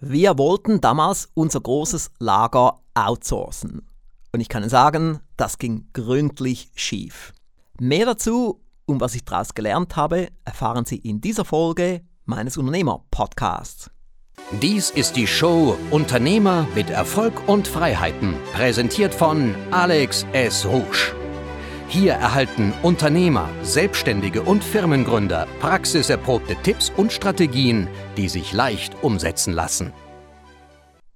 Wir wollten damals unser großes Lager outsourcen. Und ich kann sagen, das ging gründlich schief. Mehr dazu und was ich daraus gelernt habe, erfahren Sie in dieser Folge meines Unternehmer-Podcasts. Dies ist die Show Unternehmer mit Erfolg und Freiheiten, präsentiert von Alex S. Rouge. Hier erhalten Unternehmer, Selbstständige und Firmengründer praxiserprobte Tipps und Strategien, die sich leicht umsetzen lassen.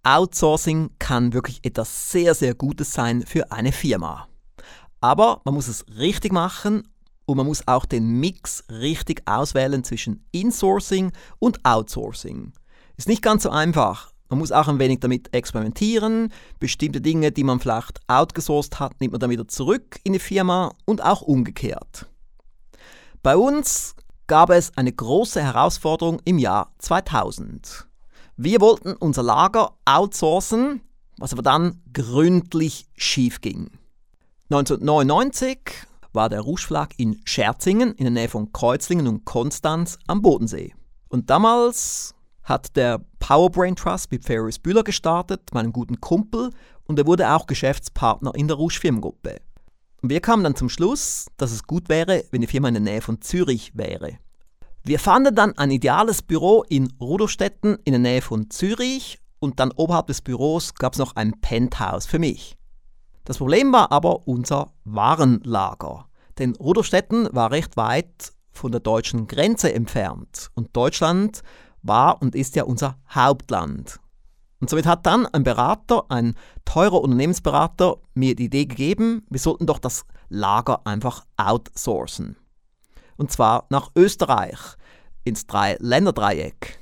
Outsourcing kann wirklich etwas sehr, sehr Gutes sein für eine Firma. Aber man muss es richtig machen und man muss auch den Mix richtig auswählen zwischen Insourcing und Outsourcing. Ist nicht ganz so einfach. Man muss auch ein wenig damit experimentieren. Bestimmte Dinge, die man vielleicht outgesourced hat, nimmt man dann wieder zurück in die Firma und auch umgekehrt. Bei uns gab es eine große Herausforderung im Jahr 2000. Wir wollten unser Lager outsourcen, was aber dann gründlich schief ging. 1999 war der Rouge in Scherzingen in der Nähe von Kreuzlingen und Konstanz am Bodensee. Und damals hat der Powerbrain Trust mit Ferris Bühler gestartet, meinem guten Kumpel, und er wurde auch Geschäftspartner in der Rouge Firmengruppe. Und wir kamen dann zum Schluss, dass es gut wäre, wenn die Firma in der Nähe von Zürich wäre. Wir fanden dann ein ideales Büro in Rudolstetten in der Nähe von Zürich und dann oberhalb des Büros gab es noch ein Penthouse für mich. Das Problem war aber unser Warenlager, denn Rudolstetten war recht weit von der deutschen Grenze entfernt und Deutschland war und ist ja unser Hauptland. Und somit hat dann ein Berater, ein teurer Unternehmensberater, mir die Idee gegeben, wir sollten doch das Lager einfach outsourcen und zwar nach Österreich, ins Drei-Länder-Dreieck.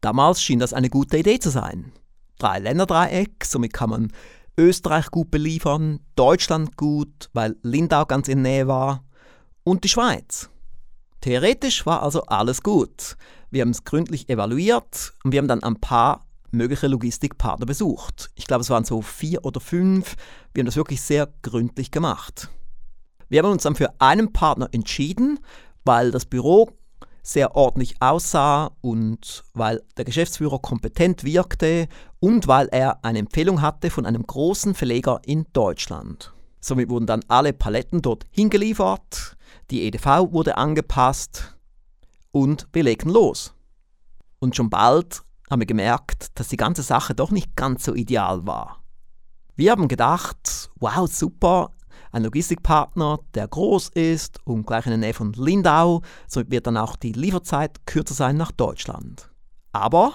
Damals schien das eine gute Idee zu sein. Drei-Länder-Dreieck, somit kann man Österreich gut beliefern, Deutschland gut, weil Lindau ganz in Nähe war, und die Schweiz. Theoretisch war also alles gut. Wir haben es gründlich evaluiert und wir haben dann ein paar mögliche Logistikpartner besucht. Ich glaube, es waren so vier oder fünf. Wir haben das wirklich sehr gründlich gemacht. Wir haben uns dann für einen Partner entschieden, weil das Büro sehr ordentlich aussah und weil der Geschäftsführer kompetent wirkte und weil er eine Empfehlung hatte von einem großen Verleger in Deutschland. Somit wurden dann alle Paletten dort hingeliefert, die EDV wurde angepasst und wir legten los. Und schon bald haben wir gemerkt, dass die ganze Sache doch nicht ganz so ideal war. Wir haben gedacht, wow, super, ein Logistikpartner, der groß ist und gleich in der Nähe von Lindau. Somit wird dann auch die Lieferzeit kürzer sein nach Deutschland. Aber,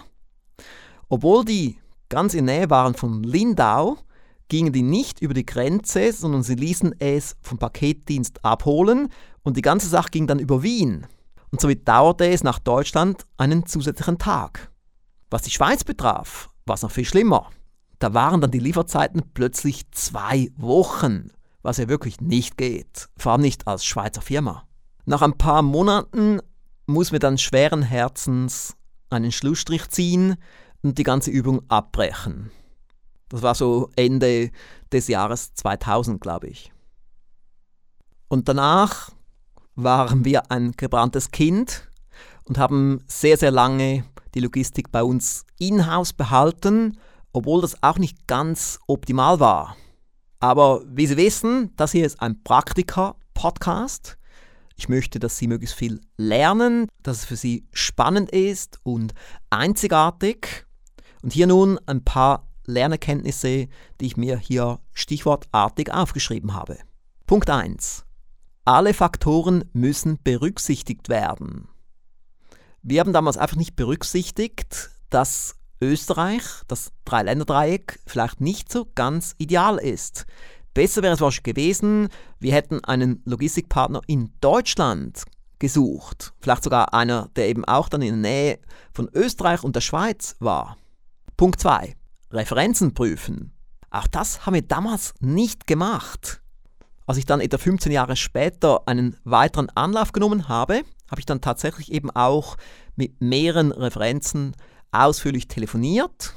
obwohl die ganz in der Nähe waren von Lindau, gingen die nicht über die Grenze, sondern sie ließen es vom Paketdienst abholen und die ganze Sache ging dann über Wien. Und somit dauerte es nach Deutschland einen zusätzlichen Tag. Was die Schweiz betraf, war es noch viel schlimmer. Da waren dann die Lieferzeiten plötzlich zwei Wochen was ja wirklich nicht geht, vor allem nicht als Schweizer Firma. Nach ein paar Monaten muss mir dann schweren Herzens einen Schlussstrich ziehen und die ganze Übung abbrechen. Das war so Ende des Jahres 2000, glaube ich. Und danach waren wir ein gebranntes Kind und haben sehr, sehr lange die Logistik bei uns in-house behalten, obwohl das auch nicht ganz optimal war. Aber wie Sie wissen, das hier ist ein Praktika-Podcast. Ich möchte, dass Sie möglichst viel lernen, dass es für Sie spannend ist und einzigartig. Und hier nun ein paar Lernerkenntnisse, die ich mir hier stichwortartig aufgeschrieben habe. Punkt 1. Alle Faktoren müssen berücksichtigt werden. Wir haben damals einfach nicht berücksichtigt, dass Österreich, das Dreiländereieck, vielleicht nicht so ganz ideal ist. Besser wäre es wahrscheinlich gewesen, wir hätten einen Logistikpartner in Deutschland gesucht. Vielleicht sogar einer, der eben auch dann in der Nähe von Österreich und der Schweiz war. Punkt 2. Referenzen prüfen. Auch das haben wir damals nicht gemacht. Als ich dann etwa 15 Jahre später einen weiteren Anlauf genommen habe, habe ich dann tatsächlich eben auch mit mehreren Referenzen ausführlich telefoniert,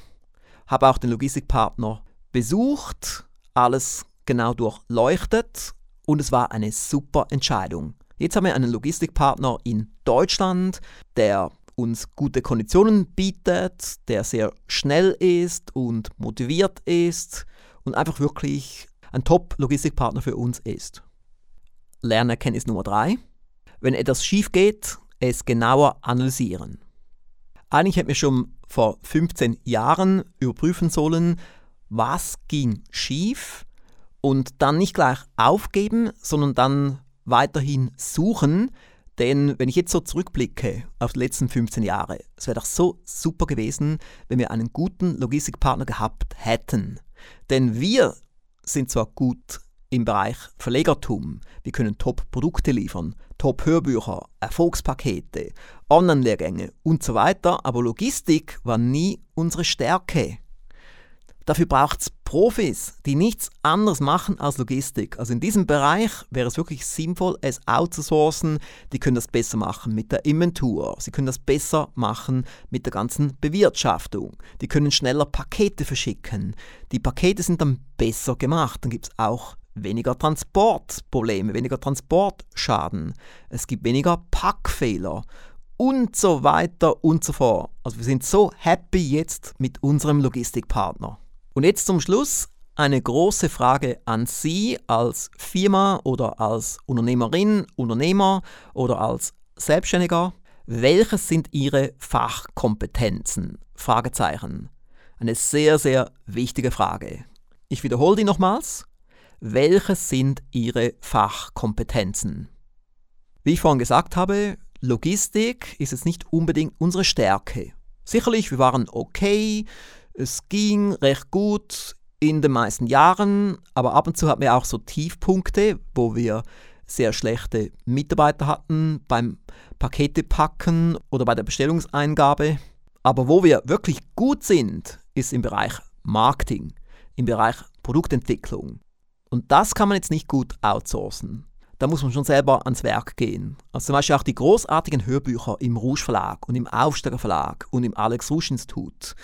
habe auch den Logistikpartner besucht, alles genau durchleuchtet und es war eine super Entscheidung. Jetzt haben wir einen Logistikpartner in Deutschland, der uns gute Konditionen bietet, der sehr schnell ist und motiviert ist und einfach wirklich ein Top-Logistikpartner für uns ist. Lernerkenntnis Nummer 3. Wenn etwas schief geht, es genauer analysieren. Eigentlich hätten wir schon vor 15 Jahren überprüfen sollen, was ging schief und dann nicht gleich aufgeben, sondern dann weiterhin suchen. Denn wenn ich jetzt so zurückblicke auf die letzten 15 Jahre, es wäre doch so super gewesen, wenn wir einen guten Logistikpartner gehabt hätten. Denn wir sind zwar gut im Bereich Verlegertum, wir können Top-Produkte liefern, Top-Hörbücher, Erfolgspakete, Online-Lehrgänge und so weiter, aber Logistik war nie unsere Stärke. Dafür braucht es Profis, die nichts anderes machen als Logistik. Also in diesem Bereich wäre es wirklich sinnvoll, es outzusourcen. Die können das besser machen mit der Inventur. Sie können das besser machen mit der ganzen Bewirtschaftung. Die können schneller Pakete verschicken. Die Pakete sind dann besser gemacht. Dann gibt es auch weniger Transportprobleme, weniger Transportschaden. Es gibt weniger Packfehler und so weiter und so fort. Also wir sind so happy jetzt mit unserem Logistikpartner. Und jetzt zum Schluss eine große Frage an Sie als Firma oder als Unternehmerin, Unternehmer oder als Selbstständiger. Welches sind Ihre Fachkompetenzen? Fragezeichen. Eine sehr, sehr wichtige Frage. Ich wiederhole die nochmals. Welches sind Ihre Fachkompetenzen? Wie ich vorhin gesagt habe, Logistik ist jetzt nicht unbedingt unsere Stärke. Sicherlich, wir waren okay, es ging recht gut in den meisten Jahren, aber ab und zu hatten wir auch so Tiefpunkte, wo wir sehr schlechte Mitarbeiter hatten beim Paketepacken oder bei der Bestellungseingabe. Aber wo wir wirklich gut sind, ist im Bereich Marketing, im Bereich Produktentwicklung. Und das kann man jetzt nicht gut outsourcen. Da muss man schon selber ans Werk gehen. Also zum Beispiel auch die großartigen Hörbücher im Rouge Verlag und im Aufsteiger Verlag und im Alex Rouge Institut.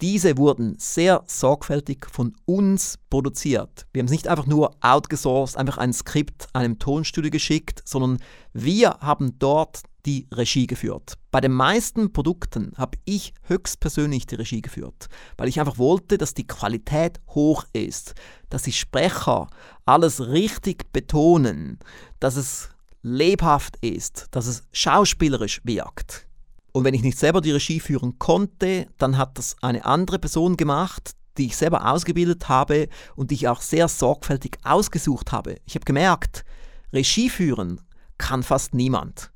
Diese wurden sehr sorgfältig von uns produziert. Wir haben es nicht einfach nur outgesourced, einfach ein Skript einem Tonstudio geschickt, sondern wir haben dort die Regie geführt. Bei den meisten Produkten habe ich höchstpersönlich die Regie geführt, weil ich einfach wollte, dass die Qualität hoch ist, dass die Sprecher alles richtig betonen, dass es lebhaft ist, dass es schauspielerisch wirkt. Und wenn ich nicht selber die Regie führen konnte, dann hat das eine andere Person gemacht, die ich selber ausgebildet habe und die ich auch sehr sorgfältig ausgesucht habe. Ich habe gemerkt, Regie führen kann fast niemand.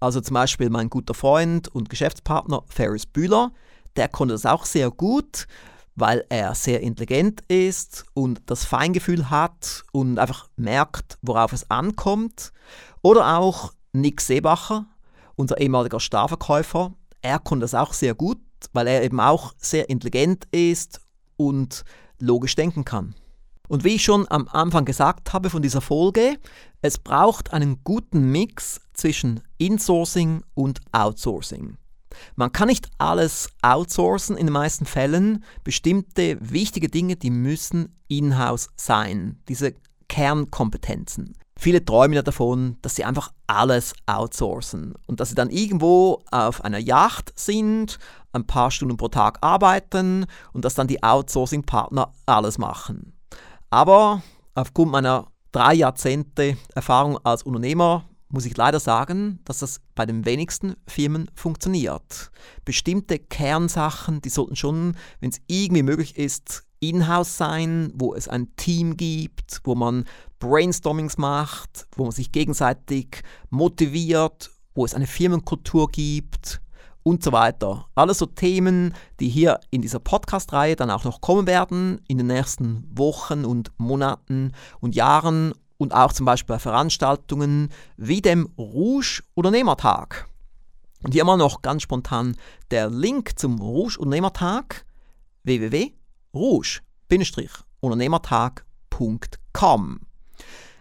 Also zum Beispiel mein guter Freund und Geschäftspartner Ferris Bühler, der konnte das auch sehr gut, weil er sehr intelligent ist und das Feingefühl hat und einfach merkt, worauf es ankommt. Oder auch Nick Seebacher, unser ehemaliger Starverkäufer, er konnte das auch sehr gut, weil er eben auch sehr intelligent ist und logisch denken kann. Und wie ich schon am Anfang gesagt habe von dieser Folge, es braucht einen guten Mix zwischen Insourcing und Outsourcing. Man kann nicht alles outsourcen in den meisten Fällen. Bestimmte wichtige Dinge, die müssen in-house sein. Diese Kernkompetenzen. Viele träumen ja davon, dass sie einfach alles outsourcen und dass sie dann irgendwo auf einer Yacht sind, ein paar Stunden pro Tag arbeiten und dass dann die Outsourcing-Partner alles machen. Aber aufgrund meiner drei Jahrzehnte Erfahrung als Unternehmer muss ich leider sagen, dass das bei den wenigsten Firmen funktioniert. Bestimmte Kernsachen, die sollten schon, wenn es irgendwie möglich ist, in-house sein, wo es ein Team gibt, wo man Brainstormings macht, wo man sich gegenseitig motiviert, wo es eine Firmenkultur gibt und so weiter. Alles so Themen, die hier in dieser Podcast-Reihe dann auch noch kommen werden in den nächsten Wochen und Monaten und Jahren und auch zum Beispiel bei Veranstaltungen wie dem Rouge Unternehmertag. Und hier mal noch ganz spontan der Link zum Rouge Unternehmertag www.rouge-unternehmertag.com.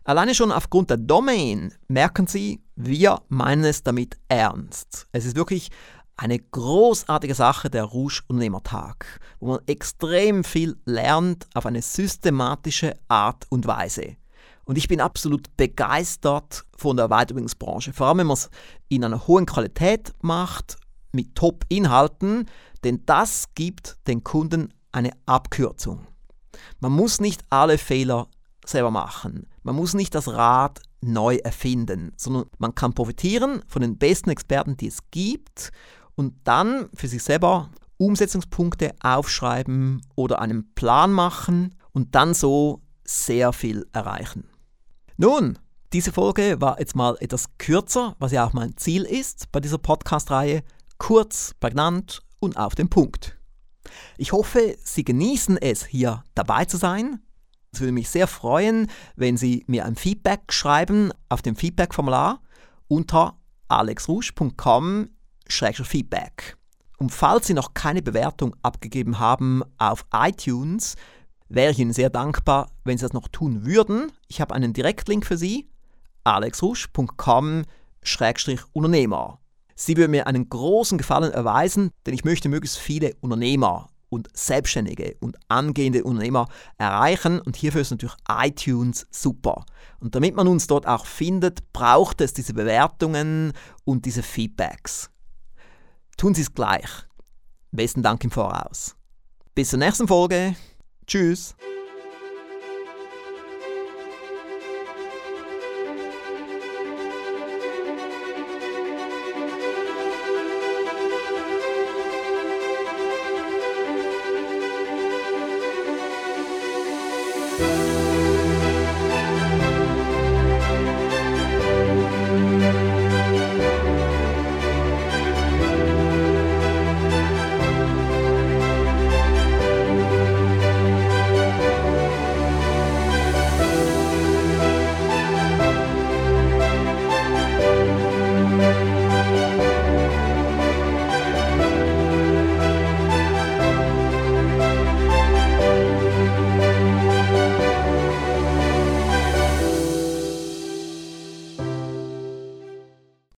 Alleine schon aufgrund der Domain merken Sie, wir meinen es damit ernst. Es ist wirklich eine großartige Sache, der Rouge Unternehmertag, wo man extrem viel lernt auf eine systematische Art und Weise. Und ich bin absolut begeistert von der Weiterbildungsbranche, vor allem wenn man es in einer hohen Qualität macht, mit Top-Inhalten, denn das gibt den Kunden eine Abkürzung. Man muss nicht alle Fehler selber machen. Man muss nicht das Rad neu erfinden, sondern man kann profitieren von den besten Experten, die es gibt und dann für sich selber Umsetzungspunkte aufschreiben oder einen Plan machen und dann so sehr viel erreichen. Nun, diese Folge war jetzt mal etwas kürzer, was ja auch mein Ziel ist bei dieser Podcast-Reihe. Kurz, prägnant und auf den Punkt. Ich hoffe, Sie genießen es, hier dabei zu sein. Es würde mich sehr freuen, wenn Sie mir ein Feedback schreiben auf dem Feedback-Formular unter alexrusch.com-feedback. Und falls Sie noch keine Bewertung abgegeben haben auf iTunes, wäre ich Ihnen sehr dankbar, wenn Sie das noch tun würden. Ich habe einen Direktlink für Sie, alexrusch.com-unternehmer. Sie würden mir einen großen Gefallen erweisen, denn ich möchte möglichst viele Unternehmer und Selbstständige und angehende Unternehmer erreichen und hierfür ist natürlich iTunes super. Und damit man uns dort auch findet, braucht es diese Bewertungen und diese Feedbacks. Tun Sie es gleich. Besten Dank im Voraus. Bis zur nächsten Folge. Tschüss.